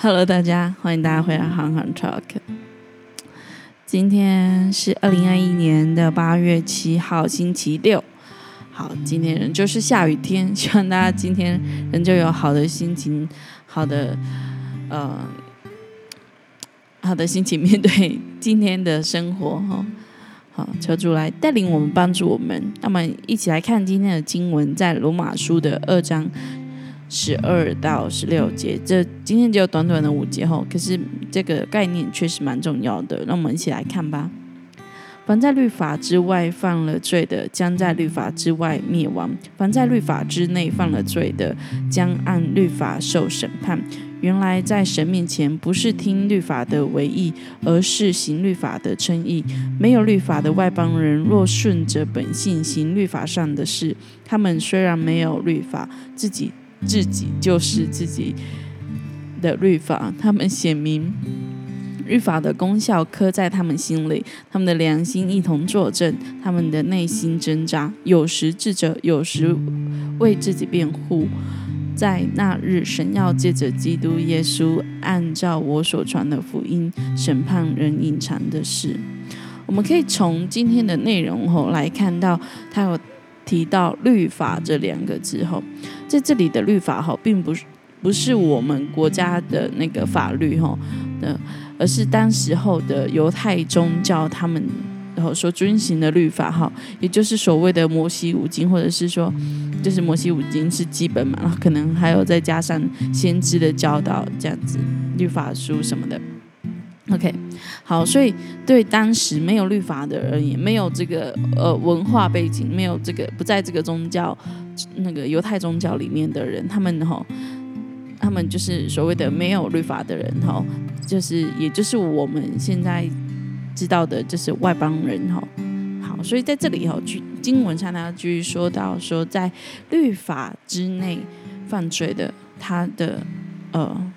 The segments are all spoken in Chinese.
Hello，大家，欢迎大家回来航航 Talk。今天是二零二一年的八月七号，星期六。好，今天仍旧是下雨天，希望大家今天仍旧有好的心情，好的呃，好的心情面对今天的生活哈。好，求主来带领我们，帮助我们。那么，一起来看今天的经文，在罗马书的二章。十二到十六节，这今天只有短短的五节吼，可是这个概念确实蛮重要的。那我们一起来看吧。凡在律法之外犯了罪的，将在律法之外灭亡；凡在律法之内犯了罪的，将按律法受审判。原来在神面前，不是听律法的为义，而是行律法的称义。没有律法的外邦人，若顺着本性行律法上的事，他们虽然没有律法，自己。自己就是自己的律法，他们显明律法的功效刻在他们心里，他们的良心一同作证，他们的内心挣扎，有时智者，有时为自己辩护。在那日，神要借着基督耶稣，按照我所传的福音，审判人隐藏的事。我们可以从今天的内容后来看到，他有。提到律法这两个字后，在这里的律法哈，并不是不是我们国家的那个法律哈的，而是当时候的犹太宗教他们然后所遵循的律法哈，也就是所谓的摩西五经，或者是说，就是摩西五经是基本嘛，然后可能还有再加上先知的教导这样子，律法书什么的。OK，好，所以对当时没有律法的人，也没有这个呃文化背景，没有这个不在这个宗教那个犹太宗教里面的人，他们哈，他们就是所谓的没有律法的人哈，就是也就是我们现在知道的，就是外邦人哈。好，所以在这里哈，经经文上呢，继续说到说，在律法之内犯罪的，他的呃。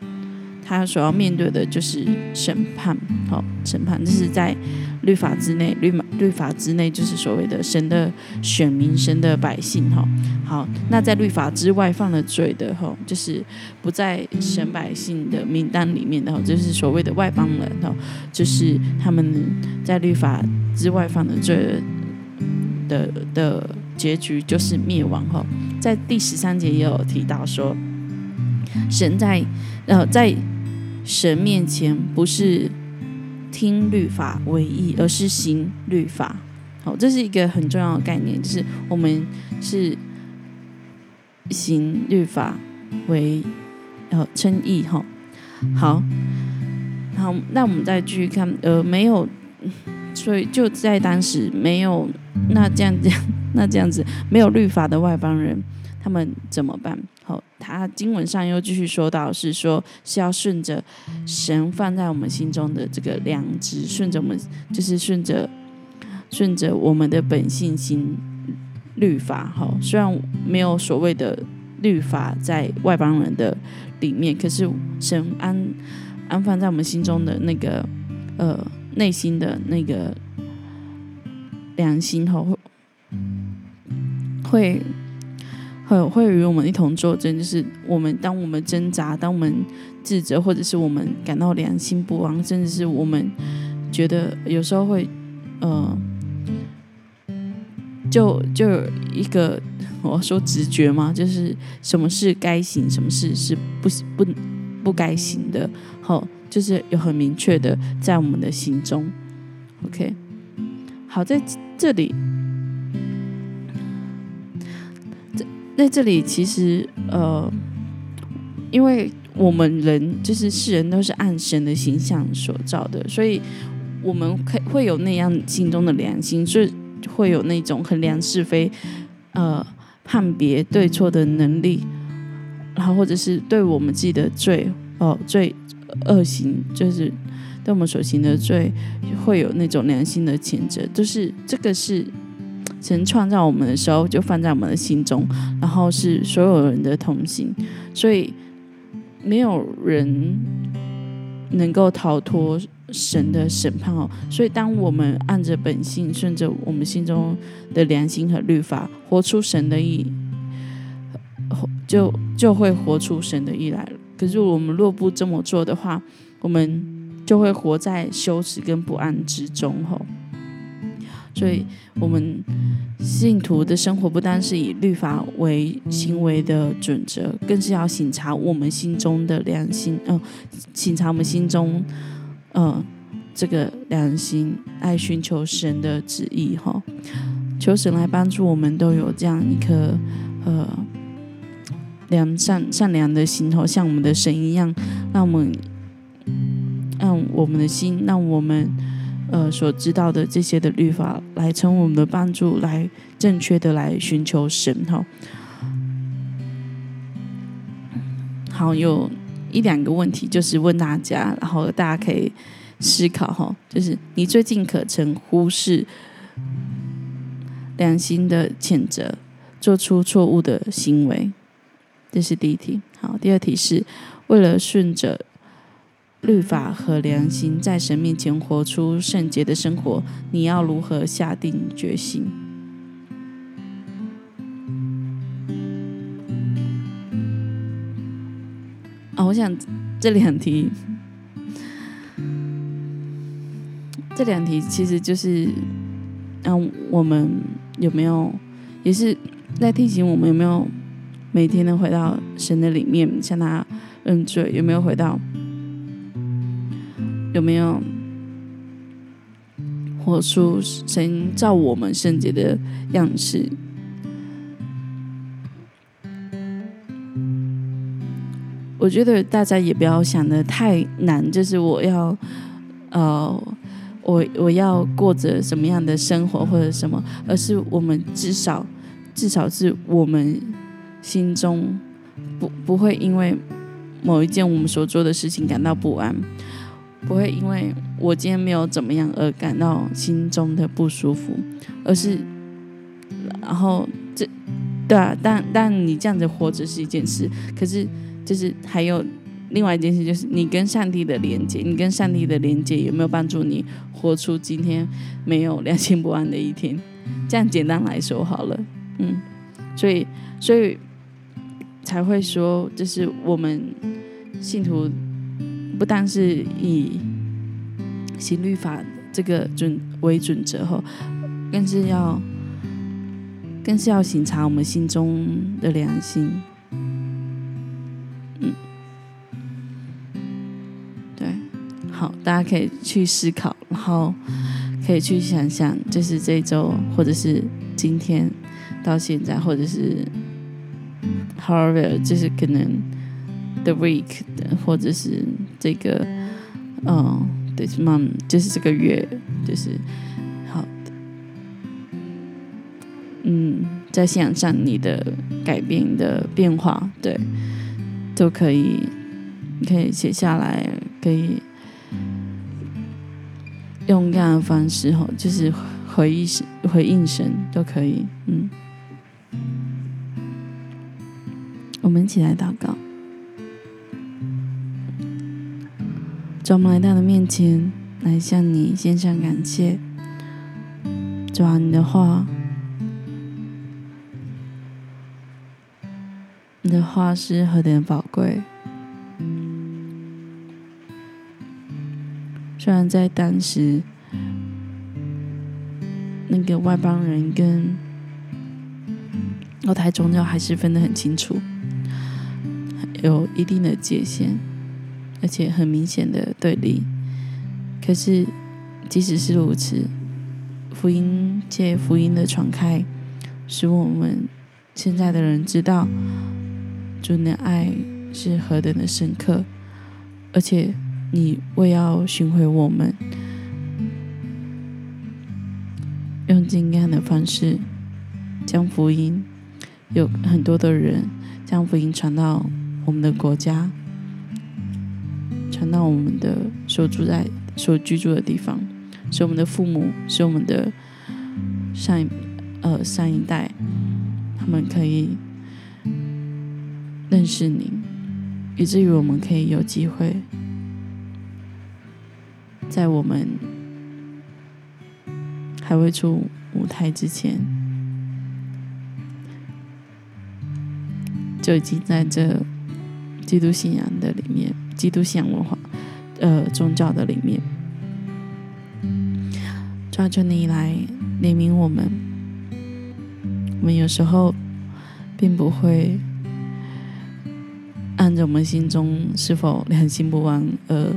他所要面对的就是审判，好，审判这是在律法之内，律法律法之内就是所谓的神的选民，神的百姓，哈，好，那在律法之外犯了罪的，哈，就是不在神百姓的名单里面的，哈，就是所谓的外邦人，哈，就是他们在律法之外犯了罪的的结局就是灭亡，哈，在第十三节也有提到说，神在呃在。神面前不是听律法为义，而是行律法。好，这是一个很重要的概念，就是我们是行律法为呃称义。哈，好，好，那我们再继续看，呃，没有，所以就在当时没有，那这样这样，那这样子没有律法的外邦人，他们怎么办？他经文上又继续说到，是说是要顺着神放在我们心中的这个良知，顺着我们就是顺着顺着我们的本性心律法。哈，虽然没有所谓的律法在外邦人的里面，可是神安安放在我们心中的那个呃内心的那个良心，哈会。会会会与我们一同作证，就是我们当我们挣扎，当我们自责，或者是我们感到良心不安，甚至是我们觉得有时候会，呃，就就一个我说直觉嘛，就是什么事该行，什么事是不不不该行的，好，就是有很明确的在我们的心中。OK，好，在这里。在这里，其实呃，因为我们人就是世人都是按神的形象所造的，所以我们可会有那样心中的良心，所以会有那种衡量是非、呃判别对错的能力，然后或者是对我们自己的罪哦罪恶行，就是对我们所行的罪，会有那种良心的谴责，就是这个是。神创造我们的时候，就放在我们的心中，然后是所有人的同心，所以没有人能够逃脱神的审判哦。所以，当我们按着本性，顺着我们心中的良心和律法，活出神的意，就就会活出神的意来了。可是我们若不这么做的话，我们就会活在羞耻跟不安之中吼。所以，我们信徒的生活不单是以律法为行为的准则，更是要审查我们心中的良心，嗯，审查我们心中，嗯，这个良心，爱寻求神的旨意哈。求神来帮助我们，都有这样一颗呃良善善良的心头，像我们的神一样，让我们让我们的心，让我们。呃，所知道的这些的律法，来成为我们的帮助，来正确的来寻求神哈。好，有一两个问题，就是问大家，然后大家可以思考哈。就是你最近可曾忽视良心的谴责，做出错误的行为？这是第一题。好，第二题是为了顺着。律法和良心在神面前活出圣洁的生活，你要如何下定决心？啊，我想这两题，这两题其实就是，让我们有没有也是在提醒我们有没有每天能回到神的里面向他认罪，有没有回到？有没有活出神造我们圣洁的样式？我觉得大家也不要想的太难，就是我要呃，我我要过着什么样的生活或者什么，而是我们至少至少是我们心中不不会因为某一件我们所做的事情感到不安。不会因为我今天没有怎么样而感到心中的不舒服，而是，然后这，对啊，但但你这样子活着是一件事，可是就是还有另外一件事，就是你跟上帝的连接，你跟上帝的连接有没有帮助你活出今天没有良心不安的一天？这样简单来说好了，嗯，所以所以才会说，就是我们信徒。不但是以行律法这个准为准则后，更是要更是要审查我们心中的良心。嗯，对，好，大家可以去思考，然后可以去想想，就是这周或者是今天到现在，或者是 however，就是可能。The week 的，或者是这个，嗯，对，mom，就是这个月，就是好的，嗯，在信仰上你的改变的变化，对，都可以，你可以写下来，可以用这样的方式，吼，就是回忆回应神都可以，嗯，我们一起来祷告。主，我们来到的面前，来向你献上感谢。主啊，你的话，你的话是何等宝贵。虽然在当时，那个外邦人跟犹太宗教还是分得很清楚，有一定的界限。而且很明显的对立，可是即使是如此，福音借福音的传开，使我们现在的人知道主的爱是何等的深刻，而且你为要寻回我们，用尽样的方式将福音，有很多的人将福音传到我们的国家。传到我们的所住在、所居住的地方，是我们的父母，是我们的上一呃上一代，他们可以认识你，以至于我们可以有机会，在我们还未出舞台之前，就已经在这基督信仰的里面，基督信仰文化，呃，宗教的里面，抓住你来怜悯我们。我们有时候并不会按着我们心中是否良心不安而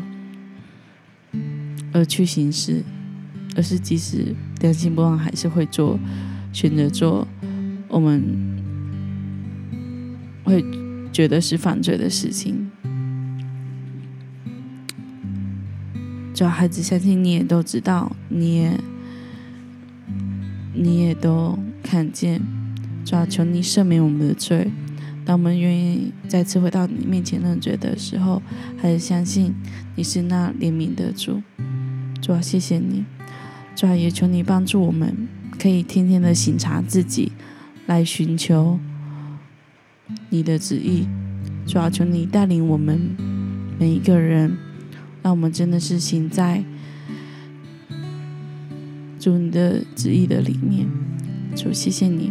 而去行事，而是即使良心不安，还是会做选择做我们会。觉得是犯罪的事情，主要孩子相信，你也都知道，你也你也都看见，主要求你赦免我们的罪。当我们愿意再次回到你面前认罪的时候，还是相信你是那怜悯的主。主要谢谢你，主要也求你帮助我们，可以天天的省察自己，来寻求。你的旨意，主要求你带领我们每一个人，让我们真的是行在主你的旨意的里面。主，谢谢你，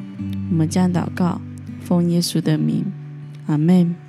我们将祷告，奉耶稣的名，阿门。